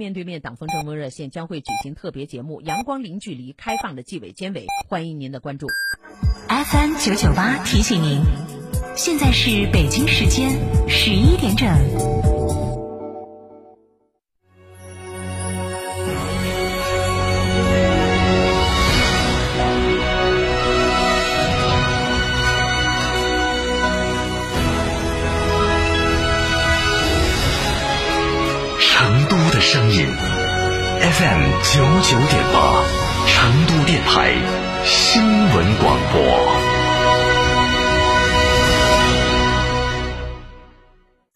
面对面党风政风热线将会举行特别节目《阳光零距离开放的纪委监委》，欢迎您的关注。FM 九九八提醒您，现在是北京时间十一点整。九九点八，成都电台新闻广播。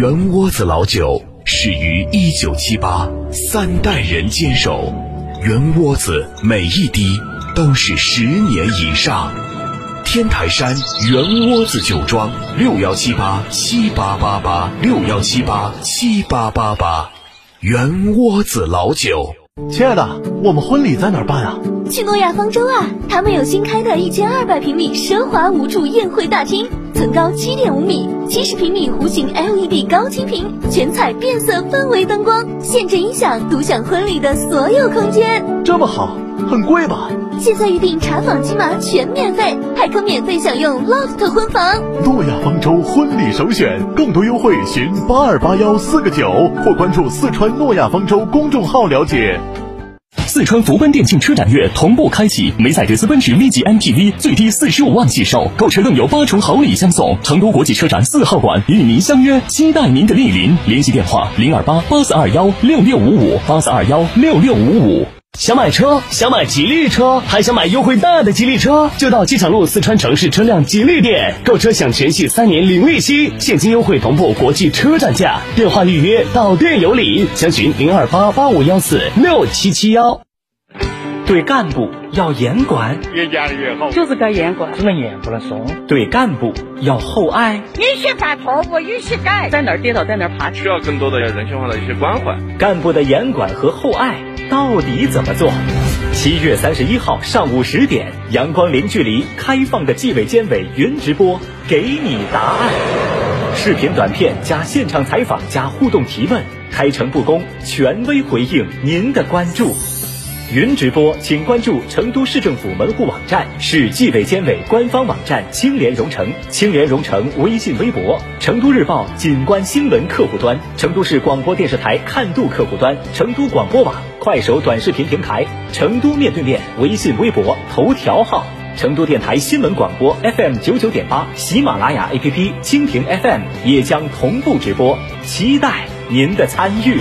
圆窝子老酒始于一九七八，三代人坚守，圆窝子每一滴都是十年以上。天台山圆窝子酒庄六幺七八七八八八六幺七八七八八八，圆窝子老酒。亲爱的，我们婚礼在哪儿办啊？去诺亚方舟啊！他们有新开的一千二百平米奢华无主宴会大厅，层高七点五米，七十平米弧形 LED 高清屏，全彩变色氛围灯光，限制音响，独享婚礼的所有空间。这么好，很贵吧？现在预定查房金码全免费，还可免费享用 LOFT 婚房。诺亚方舟婚礼首选，更多优惠寻八二八幺四个九，或关注四川诺亚方舟公众号了解。四川福奔电竞车展月同步开启，梅赛德斯奔驰 V 级 MPV 最低四十五万起售，购车更有八重好礼相送。成都国际车展四号馆与您相约，期待您的莅临。联系电话：零二八八四二幺六六五五八四二幺六六五五。想买车，想买吉利车，还想买优惠大的吉利车，就到机场路四川城市车辆吉利店购车，享全系三年零利息，现金优惠同步国际车展价，电话预约到店有礼，详询零二八八五幺四六七七幺。对干部要严管，越严的越厚，就是该严管，只能严不能松。对干部要厚爱，允许犯错误，允许改，在哪儿跌倒在哪儿爬，需要更多的人性化的一些关怀。干部的严管和厚爱到底怎么做？七月三十一号上午十点，阳光零距离开放的纪委监委云直播，给你答案。视频短片加现场采访加互动提问，开诚布公，权威回应您的关注。云直播，请关注成都市政府门户网站、市纪委监委官方网站“青联蓉城”、青联蓉城微信、微博、成都日报景观新闻客户端、成都市广播电视台看度客户端、成都广播网、快手短视频平台、成都面对面微信、微博头条号、成都电台新闻广播 FM 九九点八、喜马拉雅 APP、蜻蜓 FM 也将同步直播，期待您的参与。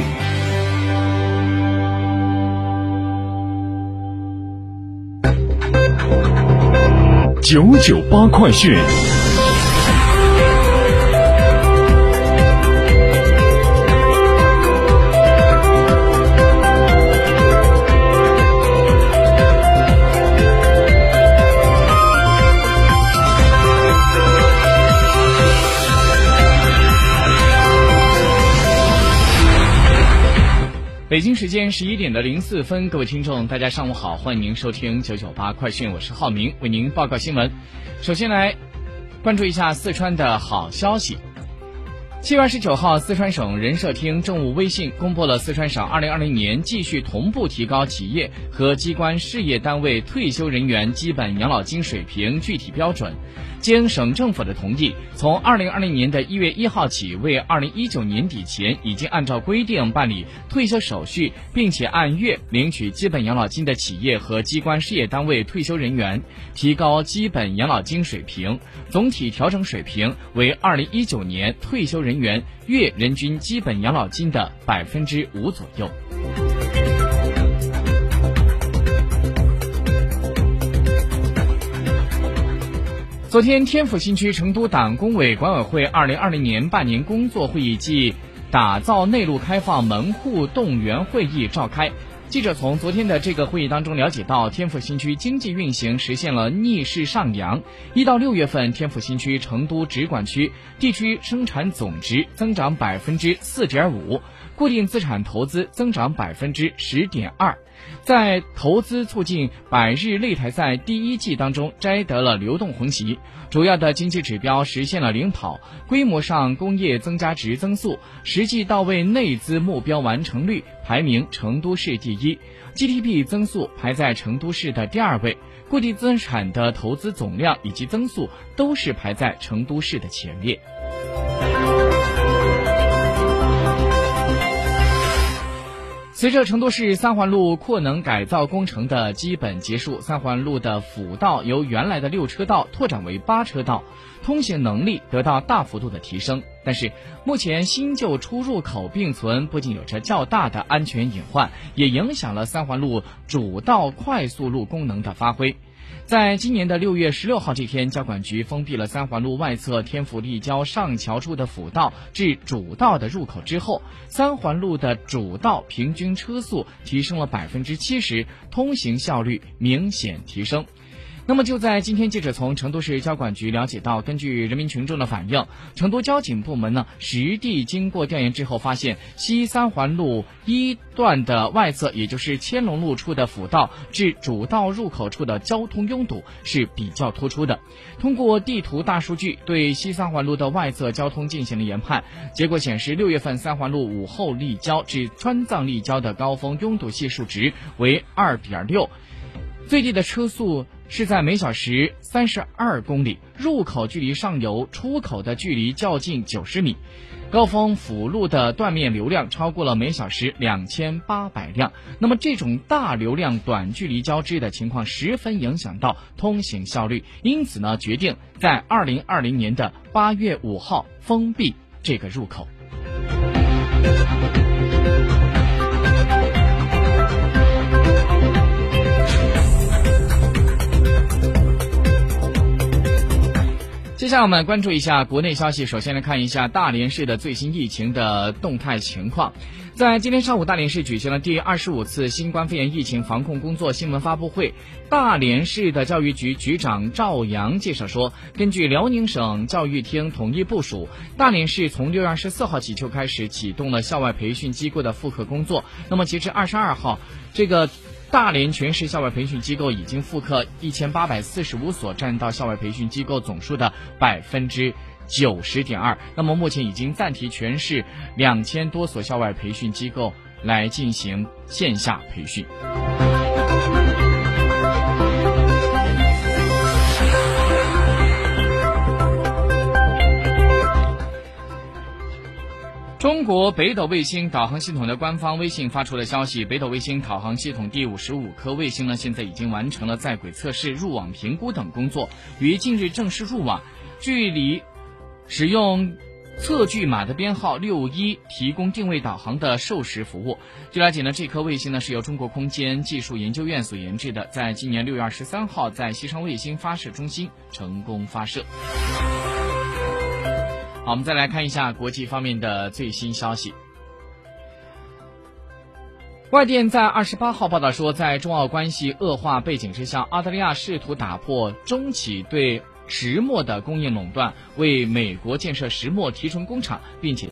九九八快讯。北京时间十一点的零四分，各位听众，大家上午好，欢迎您收听九九八快讯，我是浩明，为您报告新闻。首先来关注一下四川的好消息。七月二十九号，四川省人社厅政务微信公布了四川省二零二零年继续同步提高企业和机关事业单位退休人员基本养老金水平具体标准。经省政府的同意，从二零二零年的一月一号起，为二零一九年底前已经按照规定办理退休手续，并且按月领取基本养老金的企业和机关事业单位退休人员，提高基本养老金水平，总体调整水平为二零一九年退休人人员月人均基本养老金的百分之五左右。昨天，天府新区成都党工委管委会二零二零年半年工作会议暨打造内陆开放门户动员会议召开。记者从昨天的这个会议当中了解到，天府新区经济运行实现了逆势上扬。一到六月份，天府新区成都直管区地区生产总值增长百分之四点五，固定资产投资增长百分之十点二。在投资促进百日擂台赛第一季当中摘得了流动红旗，主要的经济指标实现了领跑，规模上工业增加值增速，实际到位内资目标完成率排名成都市第一，GDP 增速排在成都市的第二位，固定资产的投资总量以及增速都是排在成都市的前列。随着成都市三环路扩能改造工程的基本结束，三环路的辅道由原来的六车道拓展为八车道，通行能力得到大幅度的提升。但是，目前新旧出入口并存，不仅有着较大的安全隐患，也影响了三环路主道快速路功能的发挥。在今年的六月十六号这天，交管局封闭了三环路外侧天府立交上桥处的辅道至主道的入口之后，三环路的主道平均车速提升了百分之七十，通行效率明显提升。那么就在今天，记者从成都市交管局了解到，根据人民群众的反映，成都交警部门呢实地经过调研之后，发现西三环路一段的外侧，也就是千龙路处的辅道至主道入口处的交通拥堵是比较突出的。通过地图大数据对西三环路的外侧交通进行了研判，结果显示，六月份三环路午后立交至川藏立交的高峰拥堵系数值为二点六，最低的车速。是在每小时三十二公里，入口距离上游出口的距离较近九十米，高峰辅路的断面流量超过了每小时两千八百辆。那么这种大流量短距离交织的情况，十分影响到通行效率，因此呢，决定在二零二零年的八月五号封闭这个入口。下来我们关注一下国内消息。首先来看一下大连市的最新疫情的动态情况。在今天上午，大连市举行了第二十五次新冠肺炎疫情防控工作新闻发布会。大连市的教育局局长赵阳介绍说，根据辽宁省教育厅统一部署，大连市从六月二十四号起就开始启动了校外培训机构的复课工作。那么，截至二十二号，这个。大连全市校外培训机构已经复课一千八百四十五所，占到校外培训机构总数的百分之九十点二。那么目前已经暂停全市两千多所校外培训机构来进行线下培训。中国北斗卫星导航系统的官方微信发出了消息，北斗卫星导航系统第五十五颗卫星呢，现在已经完成了在轨测试、入网评估等工作，于近日正式入网。距离使用测距码的编号六一提供定位导航的授时服务。据了解呢，这颗卫星呢是由中国空间技术研究院所研制的，在今年六月二十三号在西昌卫星发射中心成功发射。好，我们再来看一下国际方面的最新消息。外电在二十八号报道说，在中澳关系恶化背景之下，澳大利亚试图打破中企对石墨的供应垄断，为美国建设石墨提纯工厂，并且。